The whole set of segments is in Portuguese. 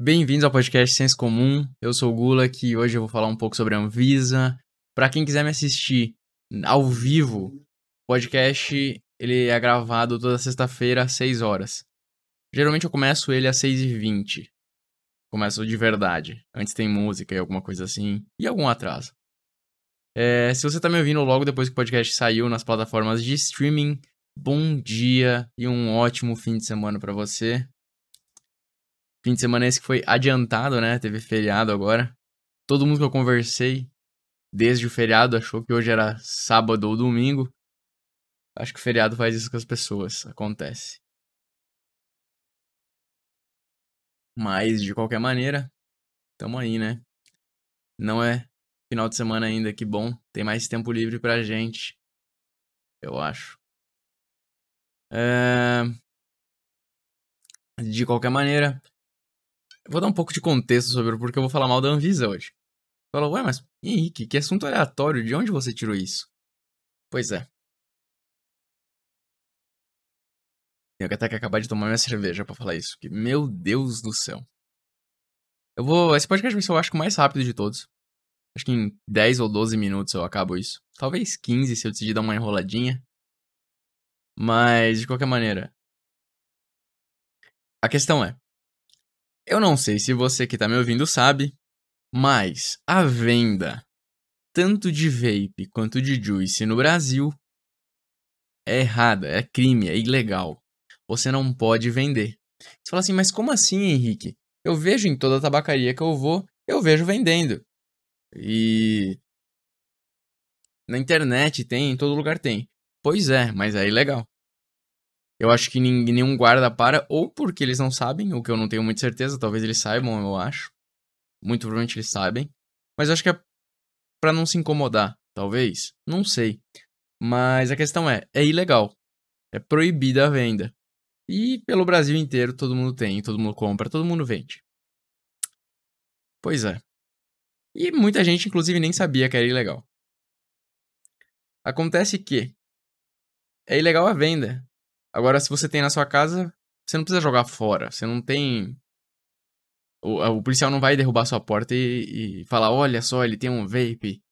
Bem-vindos ao podcast Senso Comum. Eu sou o Gula, que hoje eu vou falar um pouco sobre a Anvisa. Para quem quiser me assistir ao vivo, o podcast ele é gravado toda sexta-feira às 6 horas. Geralmente eu começo ele às 6h20. Começo de verdade. Antes tem música e alguma coisa assim. E algum atraso. É, se você tá me ouvindo logo depois que o podcast saiu nas plataformas de streaming, bom dia e um ótimo fim de semana para você. Fim de semana esse que foi adiantado, né? Teve feriado agora. Todo mundo que eu conversei desde o feriado achou que hoje era sábado ou domingo. Acho que o feriado faz isso com as pessoas. Acontece. Mas, de qualquer maneira, tamo aí, né? Não é final de semana ainda, que bom. Tem mais tempo livre pra gente. Eu acho. É... De qualquer maneira, vou dar um pouco de contexto sobre o porquê eu vou falar mal da Anvisa hoje. Fala, ué, mas Henrique, que assunto aleatório, de onde você tirou isso? Pois é. Tenho até que acabar de tomar minha cerveja para falar isso, que meu Deus do céu. Eu vou. Esse podcast vai ser, eu acho, o mais rápido de todos. Acho que em 10 ou 12 minutos eu acabo isso. Talvez 15 se eu decidir dar uma enroladinha. Mas, de qualquer maneira. A questão é: eu não sei se você que tá me ouvindo sabe, mas a venda tanto de vape quanto de juice no Brasil é errada, é crime, é ilegal. Você não pode vender. Você fala assim, mas como assim, Henrique? Eu vejo em toda tabacaria que eu vou, eu vejo vendendo. E na internet tem, em todo lugar tem. Pois é, mas é ilegal. Eu acho que nenhum guarda para, ou porque eles não sabem, o que eu não tenho muita certeza, talvez eles saibam, eu acho. Muito provavelmente eles sabem. Mas eu acho que é pra não se incomodar, talvez. Não sei. Mas a questão é, é ilegal. É proibida a venda. E pelo Brasil inteiro todo mundo tem, todo mundo compra, todo mundo vende. Pois é. E muita gente, inclusive, nem sabia que era ilegal. Acontece que é ilegal a venda, Agora, se você tem na sua casa, você não precisa jogar fora. Você não tem. O, o policial não vai derrubar sua porta e, e falar: olha só, ele tem um vape,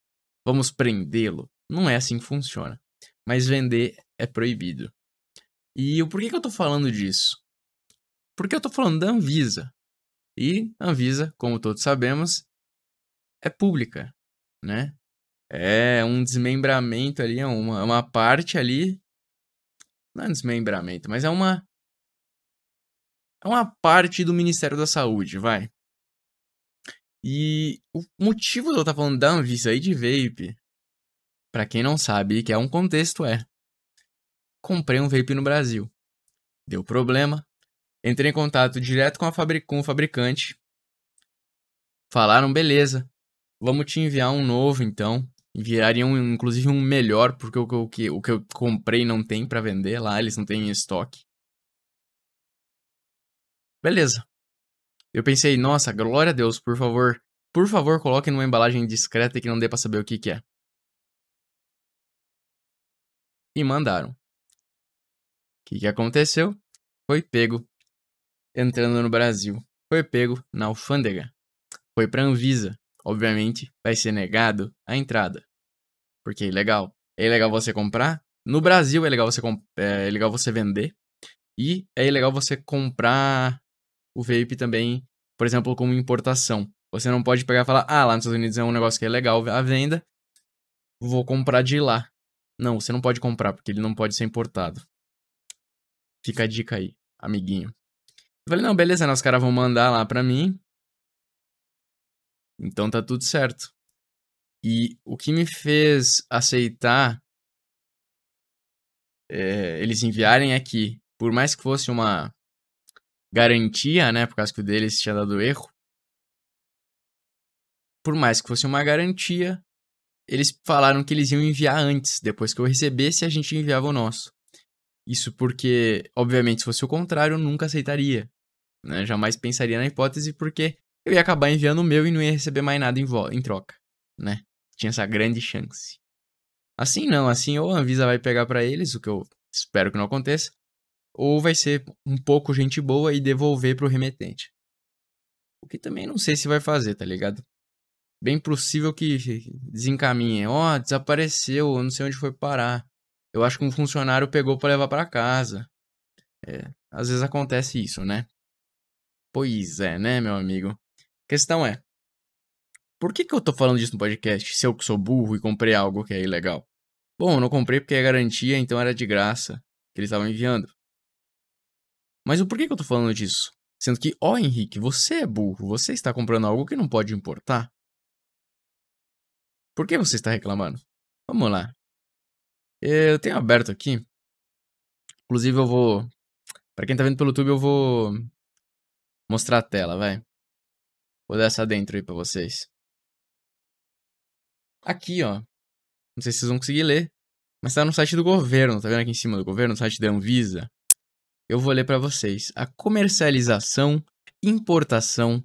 vamos prendê-lo. Não é assim que funciona. Mas vender é proibido. E o porquê que eu tô falando disso? Porque eu tô falando da Anvisa. E a Anvisa, como todos sabemos, é pública, né? É um desmembramento ali, é uma, uma parte ali não é desmembramento, mas é uma. É uma parte do Ministério da Saúde, vai. E o motivo de eu estar falando da Anvisa aí de vape, para quem não sabe, que é um contexto, é. Comprei um vape no Brasil. Deu problema. Entrei em contato direto com, a fabric com o fabricante. Falaram, beleza. Vamos te enviar um novo então enviariam inclusive um melhor, porque o, o, que, o que eu comprei não tem para vender lá, eles não têm em estoque. Beleza. Eu pensei, nossa, glória a Deus, por favor, por favor, coloque numa embalagem discreta que não dê pra saber o que, que é. E mandaram. O que, que aconteceu? Foi pego entrando no Brasil. Foi pego na alfândega. Foi pra Anvisa obviamente, vai ser negado a entrada. Porque é ilegal. É ilegal você comprar. No Brasil é legal você, é legal você vender. E é ilegal você comprar o vape também, por exemplo, como importação. Você não pode pegar e falar, ah, lá nos Estados Unidos é um negócio que é legal a venda, vou comprar de lá. Não, você não pode comprar, porque ele não pode ser importado. Fica a dica aí, amiguinho. Eu falei, não, beleza, né? Os caras vão mandar lá pra mim. Então tá tudo certo. E o que me fez aceitar é, eles enviarem aqui, por mais que fosse uma garantia, né, por causa que o deles tinha dado erro, por mais que fosse uma garantia, eles falaram que eles iam enviar antes, depois que eu recebesse, a gente enviava o nosso. Isso porque, obviamente, se fosse o contrário, eu nunca aceitaria. Né? Jamais pensaria na hipótese, porque eu ia acabar enviando o meu e não ia receber mais nada em, em troca, né? Tinha essa grande chance. Assim não, assim ou a Anvisa vai pegar para eles, o que eu espero que não aconteça, ou vai ser um pouco gente boa e devolver pro remetente. O que também não sei se vai fazer, tá ligado? Bem possível que desencaminhe. Ó, oh, desapareceu, eu não sei onde foi parar. Eu acho que um funcionário pegou para levar para casa. É, às vezes acontece isso, né? Pois é, né, meu amigo? Questão é: por que, que eu tô falando disso no podcast se eu que sou burro e comprei algo que é ilegal? Bom, eu não comprei porque é garantia, então era de graça que eles estavam enviando. Mas o porquê que eu tô falando disso? Sendo que, ó, Henrique, você é burro, você está comprando algo que não pode importar. Por que você está reclamando? Vamos lá. Eu tenho aberto aqui. Inclusive, eu vou. Para quem tá vendo pelo YouTube, eu vou mostrar a tela, vai. Vou dar essa dentro aí pra vocês. Aqui, ó. Não sei se vocês vão conseguir ler. Mas tá no site do governo, tá vendo aqui em cima do governo? No site da Anvisa. Eu vou ler para vocês. A comercialização, importação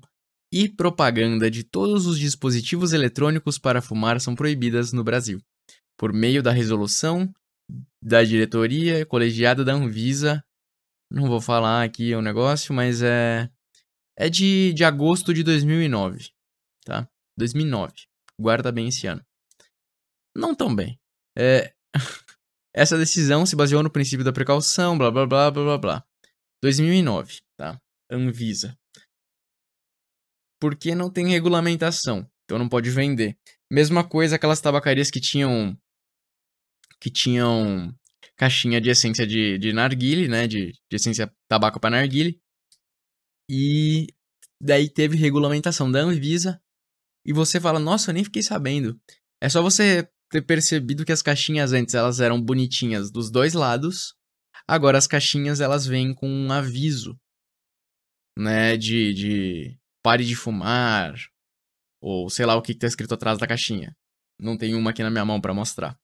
e propaganda de todos os dispositivos eletrônicos para fumar são proibidas no Brasil. Por meio da resolução da diretoria colegiada da Anvisa. Não vou falar aqui o negócio, mas é é de, de agosto de 2009, tá? 2009. Guarda bem esse ano. Não tão bem. É... Essa decisão se baseou no princípio da precaução, blá blá blá blá blá blá. 2009, tá? Anvisa. Porque não tem regulamentação, então não pode vender. Mesma coisa aquelas tabacarias que tinham que tinham caixinha de essência de, de narguile, né, de, de essência tabaco para narguile. E daí teve regulamentação da Anvisa. E você fala, nossa, eu nem fiquei sabendo. É só você ter percebido que as caixinhas antes elas eram bonitinhas dos dois lados. Agora as caixinhas elas vêm com um aviso, né, de, de pare de fumar, ou sei lá o que, que tá escrito atrás da caixinha. Não tem uma aqui na minha mão para mostrar.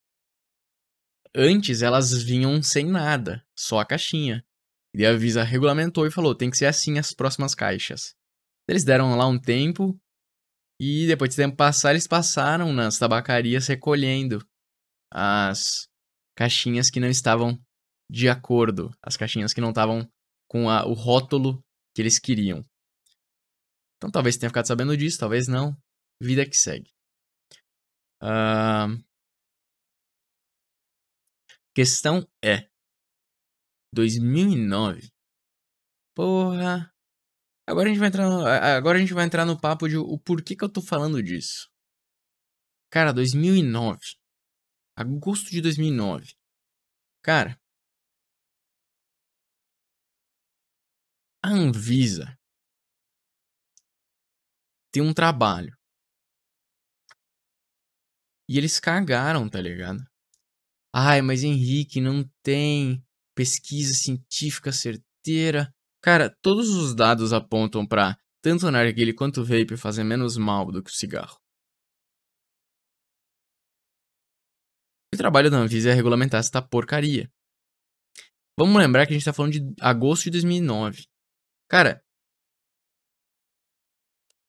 Antes elas vinham sem nada, só a caixinha. E a Visa regulamentou e falou: tem que ser assim as próximas caixas. Eles deram lá um tempo e depois de tempo passar, eles passaram nas tabacarias recolhendo as caixinhas que não estavam de acordo, as caixinhas que não estavam com a, o rótulo que eles queriam. Então talvez tenha ficado sabendo disso, talvez não. Vida que segue. Uh... Questão é: 2009. Porra. Agora a gente vai entrar no, agora a gente vai entrar no papo de o porquê que eu tô falando disso. Cara, 2009. Agosto de 2009. Cara, a Anvisa tem um trabalho. E eles cagaram, tá ligado? Ai, mas Henrique, não tem pesquisa científica certeira. Cara, todos os dados apontam para tanto o narguile quanto o vape fazer menos mal do que o cigarro. O trabalho da Anvisa é regulamentar essa porcaria. Vamos lembrar que a gente tá falando de agosto de 2009. Cara,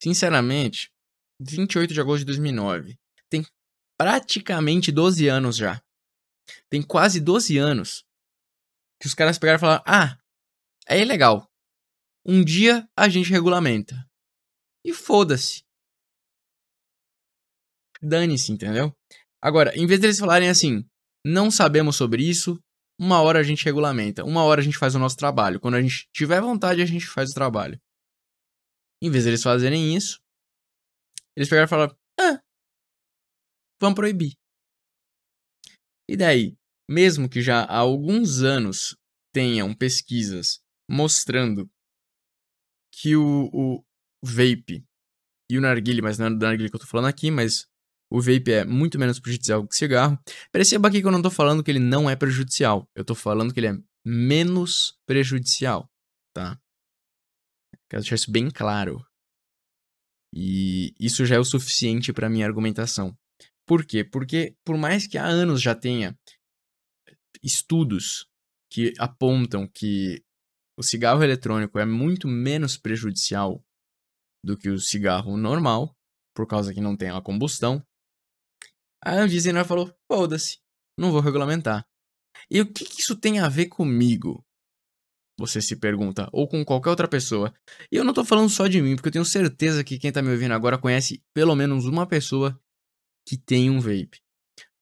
sinceramente, 28 de agosto de 2009. Tem praticamente 12 anos já. Tem quase 12 anos que os caras pegaram e falaram: ah, é ilegal. Um dia a gente regulamenta. E foda-se. Dane-se, entendeu? Agora, em vez deles falarem assim, não sabemos sobre isso, uma hora a gente regulamenta, uma hora a gente faz o nosso trabalho. Quando a gente tiver vontade, a gente faz o trabalho. Em vez deles fazerem isso, eles pegaram e falaram: ah, vamos proibir. E daí? Mesmo que já há alguns anos tenham pesquisas mostrando que o, o vape e o narguile, mas não é do narguile que eu tô falando aqui, mas o vape é muito menos prejudicial que o cigarro. Perceba aqui que eu não tô falando que ele não é prejudicial, eu tô falando que ele é menos prejudicial, tá? Quero deixar isso bem claro. E isso já é o suficiente para minha argumentação. Por quê? Porque por mais que há anos já tenha estudos que apontam que o cigarro eletrônico é muito menos prejudicial do que o cigarro normal, por causa que não tem a combustão, a Anvisa falou: foda-se, não vou regulamentar. E o que, que isso tem a ver comigo? Você se pergunta, ou com qualquer outra pessoa. E eu não tô falando só de mim, porque eu tenho certeza que quem tá me ouvindo agora conhece pelo menos uma pessoa que tem um vape.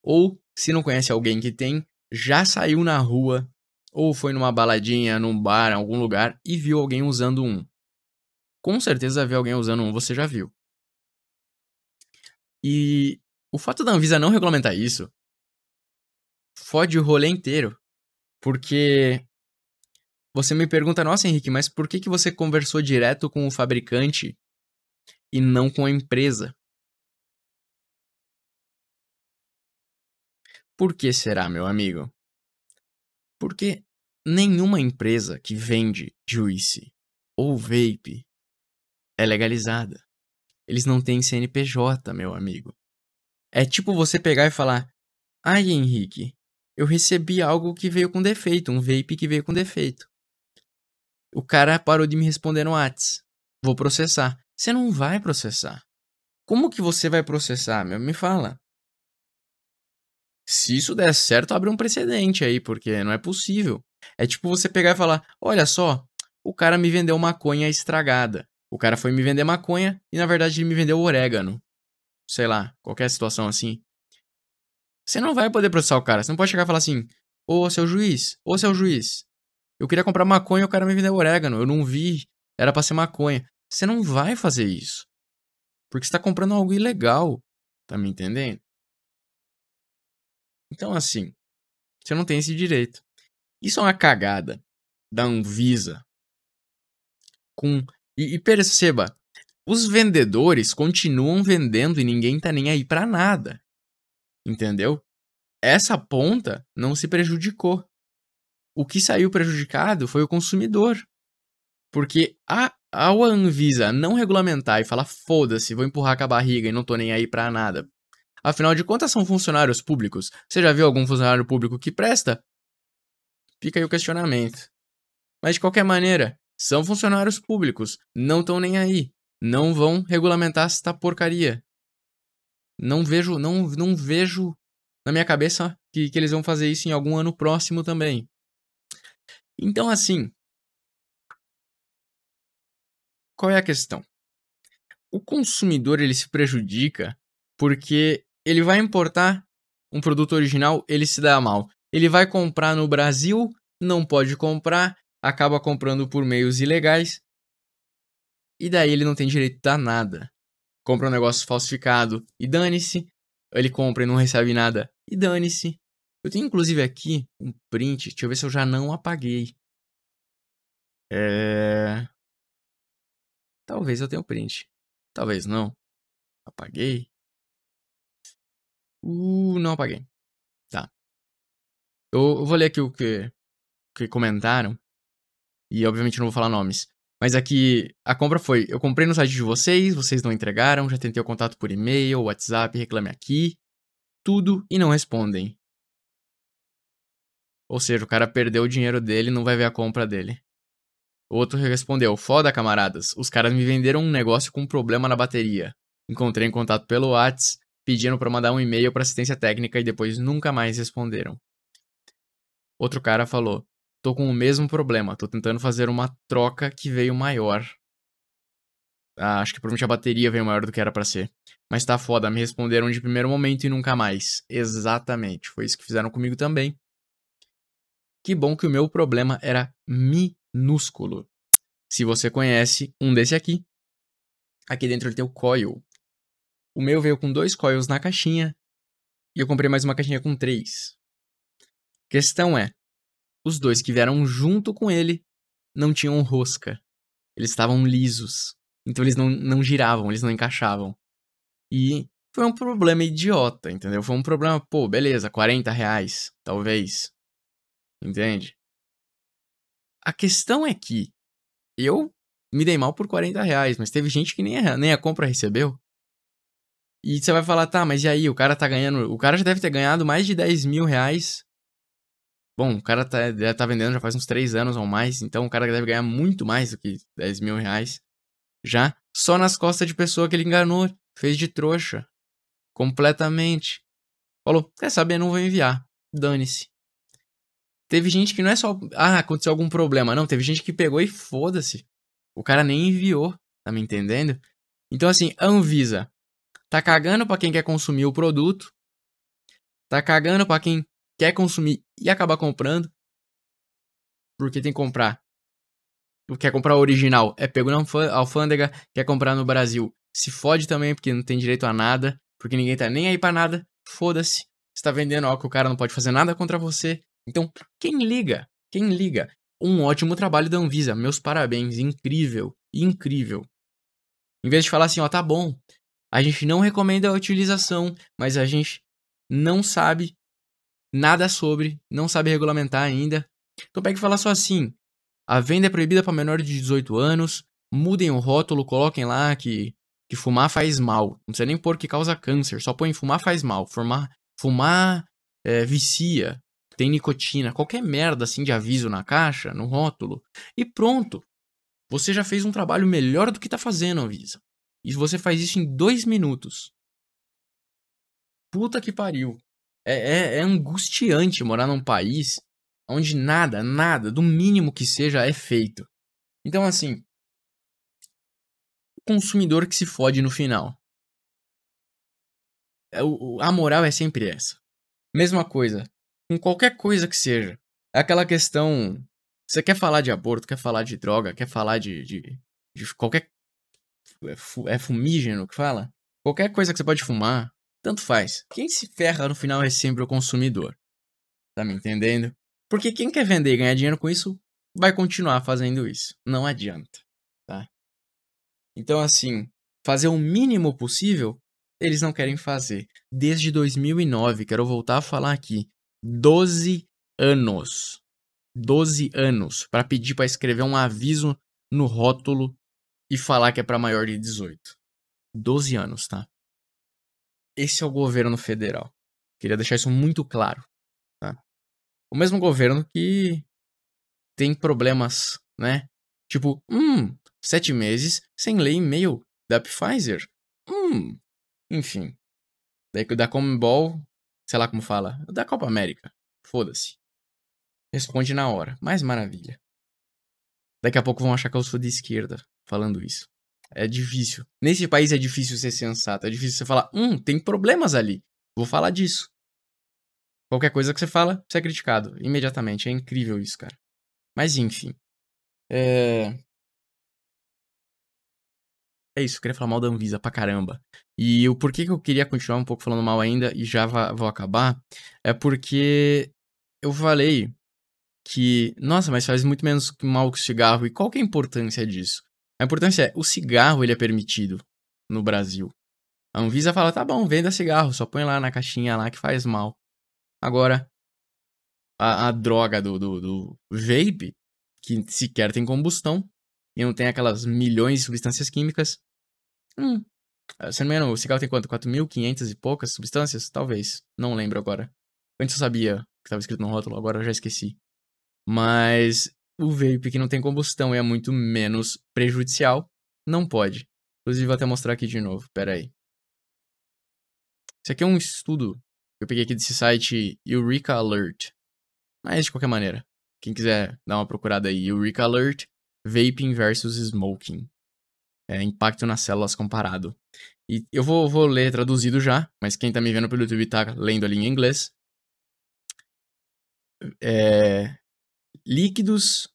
Ou, se não conhece alguém que tem, já saiu na rua, ou foi numa baladinha, num bar, em algum lugar e viu alguém usando um. Com certeza ver alguém usando um, você já viu. E o fato da Anvisa não regulamentar isso fode o rolê inteiro. Porque você me pergunta, nossa, Henrique, mas por que, que você conversou direto com o fabricante e não com a empresa? Por que será, meu amigo? Porque nenhuma empresa que vende juice ou vape é legalizada. Eles não têm CNPJ, meu amigo. É tipo você pegar e falar: Ai, Henrique, eu recebi algo que veio com defeito, um vape que veio com defeito. O cara parou de me responder no Whats. Vou processar. Você não vai processar. Como que você vai processar, meu? Me fala. Se isso der certo, abre um precedente aí, porque não é possível. É tipo você pegar e falar: olha só, o cara me vendeu maconha estragada. O cara foi me vender maconha e na verdade ele me vendeu orégano. Sei lá, qualquer situação assim. Você não vai poder processar o cara. Você não pode chegar e falar assim: Ô seu juiz, ô seu juiz, eu queria comprar maconha e o cara me vendeu orégano. Eu não vi, era pra ser maconha. Você não vai fazer isso. Porque você tá comprando algo ilegal. Tá me entendendo? Então, assim, você não tem esse direito. Isso é uma cagada da Anvisa. Com... E, e perceba, os vendedores continuam vendendo e ninguém tá nem aí pra nada. Entendeu? Essa ponta não se prejudicou. O que saiu prejudicado foi o consumidor. Porque a, a Anvisa não regulamentar e falar foda-se, vou empurrar com a barriga e não tô nem aí pra nada Afinal de contas, são funcionários públicos. Você já viu algum funcionário público que presta? Fica aí o questionamento. Mas de qualquer maneira, são funcionários públicos. Não estão nem aí. Não vão regulamentar esta porcaria. Não vejo, não, não vejo na minha cabeça que, que eles vão fazer isso em algum ano próximo também. Então, assim. Qual é a questão? O consumidor ele se prejudica porque ele vai importar um produto original, ele se dá mal. Ele vai comprar no Brasil, não pode comprar, acaba comprando por meios ilegais. E daí ele não tem direito a nada. Compra um negócio falsificado e dane-se. Ele compra e não recebe nada e dane-se. Eu tenho inclusive aqui um print, deixa eu ver se eu já não apaguei. É. Talvez eu tenha um print. Talvez não. Apaguei. Uh, não apaguei. Tá. Eu, eu vou ler aqui o que, que comentaram. E obviamente não vou falar nomes. Mas aqui, a compra foi: eu comprei no site de vocês, vocês não entregaram, já tentei o contato por e-mail, WhatsApp, reclame aqui, tudo e não respondem. Ou seja, o cara perdeu o dinheiro dele e não vai ver a compra dele. Outro respondeu: Foda, camaradas, os caras me venderam um negócio com um problema na bateria. Encontrei em contato pelo WhatsApp, pedindo para mandar um e-mail para assistência técnica e depois nunca mais responderam. Outro cara falou: "Tô com o mesmo problema, tô tentando fazer uma troca que veio maior. Ah, acho que provavelmente a bateria veio maior do que era para ser. Mas tá foda, me responderam de primeiro momento e nunca mais. Exatamente, foi isso que fizeram comigo também. Que bom que o meu problema era minúsculo. Se você conhece um desse aqui, aqui dentro ele tem o coil, o meu veio com dois coils na caixinha e eu comprei mais uma caixinha com três. Questão é, os dois que vieram junto com ele não tinham rosca. Eles estavam lisos. Então eles não, não giravam, eles não encaixavam. E foi um problema idiota, entendeu? Foi um problema, pô, beleza, 40 reais, talvez. Entende? A questão é que eu me dei mal por 40 reais, mas teve gente que nem a, nem a compra recebeu. E você vai falar, tá, mas e aí? O cara tá ganhando. O cara já deve ter ganhado mais de 10 mil reais. Bom, o cara tá, tá vendendo já faz uns 3 anos ou mais, então o cara deve ganhar muito mais do que 10 mil reais. Já só nas costas de pessoa que ele enganou, fez de trouxa. Completamente. Falou, quer saber, não vou enviar. Dane-se. Teve gente que não é só. Ah, aconteceu algum problema. Não, teve gente que pegou e foda-se. O cara nem enviou. Tá me entendendo? Então, assim, Anvisa tá cagando pra quem quer consumir o produto. Tá cagando pra quem quer consumir e acabar comprando. Porque tem que comprar. Quer comprar o original, é pego na alfândega. Quer comprar no Brasil, se fode também, porque não tem direito a nada. Porque ninguém tá nem aí pra nada. Foda-se. Você tá vendendo algo que o cara não pode fazer nada contra você. Então, quem liga? Quem liga? Um ótimo trabalho da Anvisa. Meus parabéns. Incrível. Incrível. Em vez de falar assim, ó, tá bom. A gente não recomenda a utilização, mas a gente não sabe nada sobre, não sabe regulamentar ainda. Então pega e fala só assim: a venda é proibida para menores de 18 anos, mudem o rótulo, coloquem lá que, que fumar faz mal. Não precisa nem pôr que causa câncer, só põe fumar faz mal. Fumar, fumar é, vicia, tem nicotina, qualquer merda assim de aviso na caixa, no rótulo. E pronto. Você já fez um trabalho melhor do que tá fazendo, Avisa. E você faz isso em dois minutos. Puta que pariu. É, é, é angustiante morar num país onde nada, nada, do mínimo que seja, é feito. Então, assim, o consumidor que se fode no final. É, a moral é sempre essa. Mesma coisa, com qualquer coisa que seja. É aquela questão. Você quer falar de aborto, quer falar de droga, quer falar de, de, de qualquer. É, é fumígeno que fala? Qualquer coisa que você pode fumar, tanto faz. Quem se ferra no final é sempre o consumidor. Tá me entendendo? Porque quem quer vender e ganhar dinheiro com isso vai continuar fazendo isso. Não adianta, tá? Então, assim, fazer o mínimo possível, eles não querem fazer. Desde 2009, quero voltar a falar aqui. 12 anos. 12 anos para pedir para escrever um aviso no rótulo e falar que é para maior de 18. 12 anos, tá? Esse é o governo federal. Queria deixar isso muito claro, tá? O mesmo governo que tem problemas, né? Tipo, hum, sete meses sem ler e-mail da Pfizer. Hum, enfim. Daí da Commonwealth sei lá como fala, da Copa América. Foda-se. Responde na hora. Mais maravilha. Daqui a pouco vão achar que eu sou de esquerda falando isso. É difícil. Nesse país é difícil ser sensato. É difícil você falar, hum, tem problemas ali. Vou falar disso. Qualquer coisa que você fala, você é criticado. Imediatamente. É incrível isso, cara. Mas enfim. É. É isso, eu queria falar mal da Anvisa pra caramba. E o porquê que eu queria continuar um pouco falando mal ainda e já vou acabar é porque eu falei que, nossa, mas faz muito menos mal que o cigarro. E qual que é a importância disso? A importância é, o cigarro ele é permitido no Brasil. A Anvisa fala, tá bom, venda cigarro, só põe lá na caixinha lá que faz mal. Agora, a, a droga do, do, do vape, que sequer tem combustão, e não tem aquelas milhões de substâncias químicas, Hum. Ah, se não me engano, o cigarro tem quanto? 4.500 e poucas substâncias? Talvez. Não lembro agora. Antes eu sabia que estava escrito no rótulo, agora eu já esqueci. Mas o vape que não tem combustão e é muito menos prejudicial, não pode. Inclusive, vou até mostrar aqui de novo. Pera aí. Isso aqui é um estudo que eu peguei aqui desse site Eureka Alert. Mas, de qualquer maneira, quem quiser dar uma procurada aí, Eureka Alert, Vaping versus Smoking é, impacto nas células comparado. E eu vou, vou ler traduzido já, mas quem tá me vendo pelo YouTube tá lendo ali em inglês. É, líquidos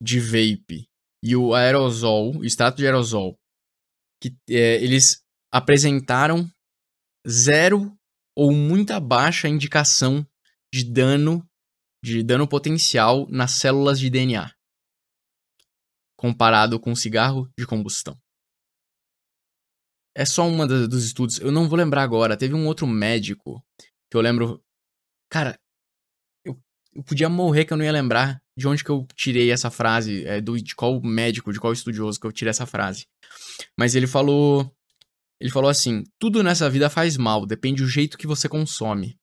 de vape e o aerosol, o extrato de aerosol, que é, eles apresentaram zero ou muita baixa indicação de dano de dano potencial nas células de DNA comparado com cigarro de combustão. É só uma dos estudos. Eu não vou lembrar agora. Teve um outro médico que eu lembro. Cara, eu, podia morrer que eu não ia lembrar de onde que eu tirei essa frase, é, do, de qual médico, de qual estudioso que eu tirei essa frase. Mas ele falou. Ele falou assim: tudo nessa vida faz mal, depende do jeito que você consome.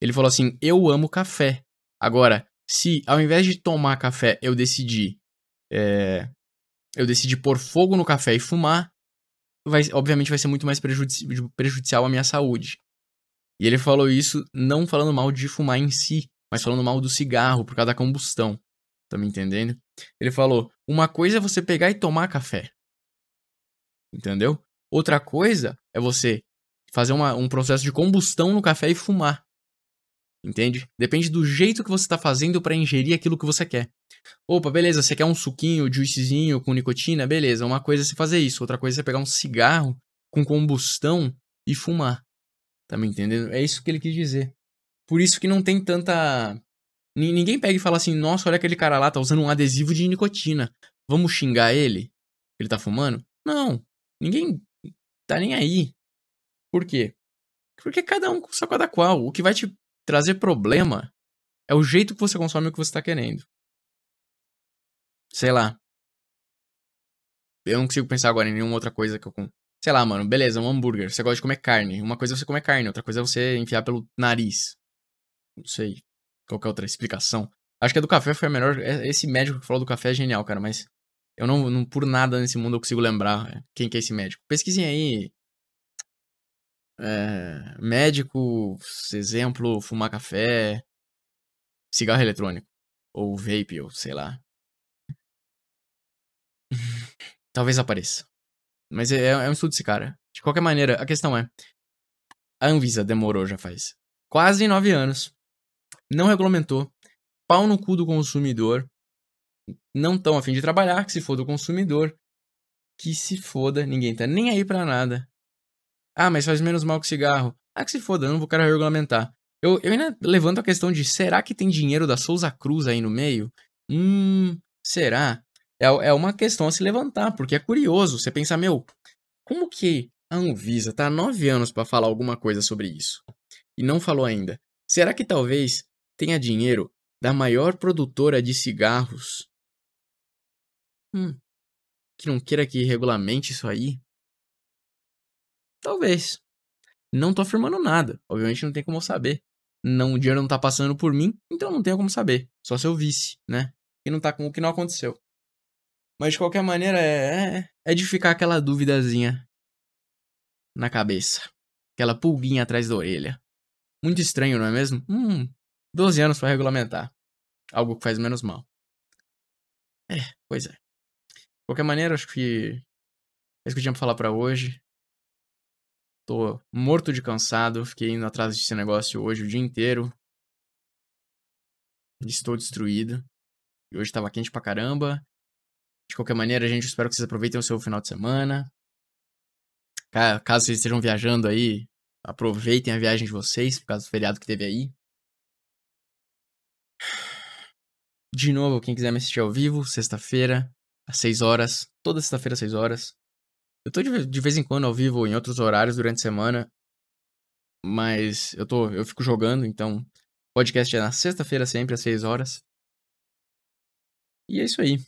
Ele falou assim: eu amo café. Agora, se ao invés de tomar café eu decidi é, eu decidi pôr fogo no café e fumar, vai, obviamente vai ser muito mais prejudici prejudicial à minha saúde. E ele falou isso não falando mal de fumar em si, mas falando mal do cigarro por causa da combustão. Tá me entendendo? Ele falou: uma coisa é você pegar e tomar café. Entendeu? Outra coisa é você fazer uma, um processo de combustão no café e fumar. Entende? Depende do jeito que você está fazendo para ingerir aquilo que você quer. Opa, beleza, você quer um suquinho, juicezinho com nicotina? Beleza, uma coisa é você fazer isso, outra coisa é você pegar um cigarro com combustão e fumar. Tá me entendendo? É isso que ele quis dizer. Por isso que não tem tanta. Ninguém pega e fala assim: nossa, olha aquele cara lá, tá usando um adesivo de nicotina. Vamos xingar ele? Ele tá fumando? Não. Ninguém tá nem aí. Por quê? Porque cada um com cada qual. O que vai te trazer problema é o jeito que você consome o que você tá querendo. Sei lá. Eu não consigo pensar agora em nenhuma outra coisa que eu. Sei lá, mano, beleza, um hambúrguer. Você gosta de comer carne. Uma coisa é você comer carne, outra coisa é você enfiar pelo nariz. Não sei qualquer outra explicação. Acho que a do café foi a melhor. É, esse médico que falou do café é genial, cara, mas eu não, não por nada nesse mundo eu consigo lembrar quem que é esse médico. Pesquisem aí. É, médico, exemplo, fumar café, cigarro eletrônico. Ou vape, ou sei lá. Talvez apareça. Mas é, é um estudo desse cara. De qualquer maneira, a questão é: a Anvisa demorou já faz quase nove anos, não regulamentou, pau no cu do consumidor, não tão afim de trabalhar, que se foda o consumidor, que se foda, ninguém tá nem aí pra nada. Ah, mas faz menos mal que cigarro. Ah, que se foda, não vou querer regulamentar. Eu, eu ainda levanto a questão de será que tem dinheiro da Souza Cruz aí no meio? Hum, será? É, é uma questão a se levantar, porque é curioso. Você pensa, meu, como que a Anvisa tá há nove anos para falar alguma coisa sobre isso? E não falou ainda. Será que talvez tenha dinheiro da maior produtora de cigarros Hum. Que não queira que regulamente isso aí? Talvez. Não tô afirmando nada. Obviamente não tem como saber. Não, o dinheiro não tá passando por mim, então não tenho como saber. Só se eu visse, né? E não tá com o que não aconteceu. Mas de qualquer maneira, é, é, é de ficar aquela duvidazinha na cabeça. Aquela pulguinha atrás da orelha. Muito estranho, não é mesmo? Hum, 12 anos para regulamentar. Algo que faz menos mal. É, pois é. De qualquer maneira, acho que é isso que eu tinha pra falar pra hoje. Tô morto de cansado, fiquei indo atrás desse negócio hoje o dia inteiro. Estou destruído. E hoje tava quente pra caramba. De qualquer maneira, gente, espero que vocês aproveitem o seu final de semana. Caso vocês estejam viajando aí, aproveitem a viagem de vocês, por causa do feriado que teve aí. De novo, quem quiser me assistir ao vivo, sexta-feira, às 6 horas, toda sexta-feira às 6 horas. Eu tô de, de vez em quando ao vivo em outros horários durante a semana, mas eu tô, eu fico jogando, então podcast é na sexta-feira sempre às 6 horas. E é isso aí.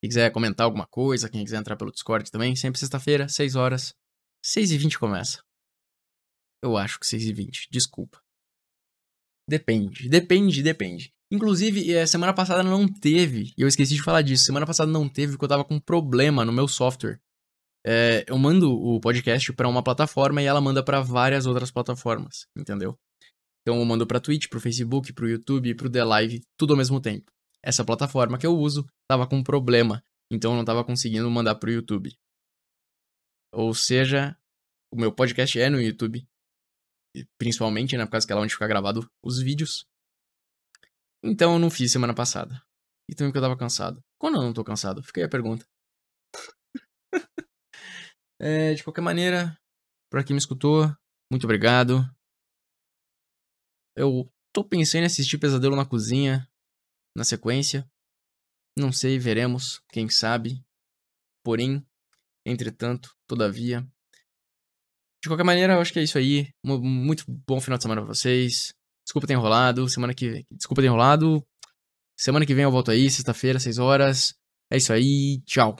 Quem quiser comentar alguma coisa, quem quiser entrar pelo Discord também, sempre sexta-feira, 6 horas. 6 e 20 começa. Eu acho que 6 e 20, desculpa. Depende, depende, depende. Inclusive, eh, semana passada não teve, e eu esqueci de falar disso. Semana passada não teve porque eu tava com um problema no meu software. É, eu mando o podcast para uma plataforma e ela manda para várias outras plataformas, entendeu? Então eu mando para Twitch, pro Facebook, pro YouTube, pro The Live, tudo ao mesmo tempo. Essa plataforma que eu uso tava com um problema, então eu não tava conseguindo mandar pro YouTube. Ou seja, o meu podcast é no YouTube, principalmente, né, por causa que é onde fica gravado os vídeos. Então eu não fiz semana passada. E também porque eu tava cansado. Quando eu não tô cansado? Aí a pergunta. é, de qualquer maneira, pra quem me escutou, muito obrigado. Eu tô pensando em assistir Pesadelo na Cozinha na sequência. Não sei, veremos, quem sabe. Porém, entretanto, todavia. De qualquer maneira, eu acho que é isso aí. Muito bom final de semana pra vocês. Desculpa ter enrolado. Semana que. Desculpa ter enrolado. Semana que vem eu volto aí, sexta-feira, 6 horas. É isso aí. Tchau.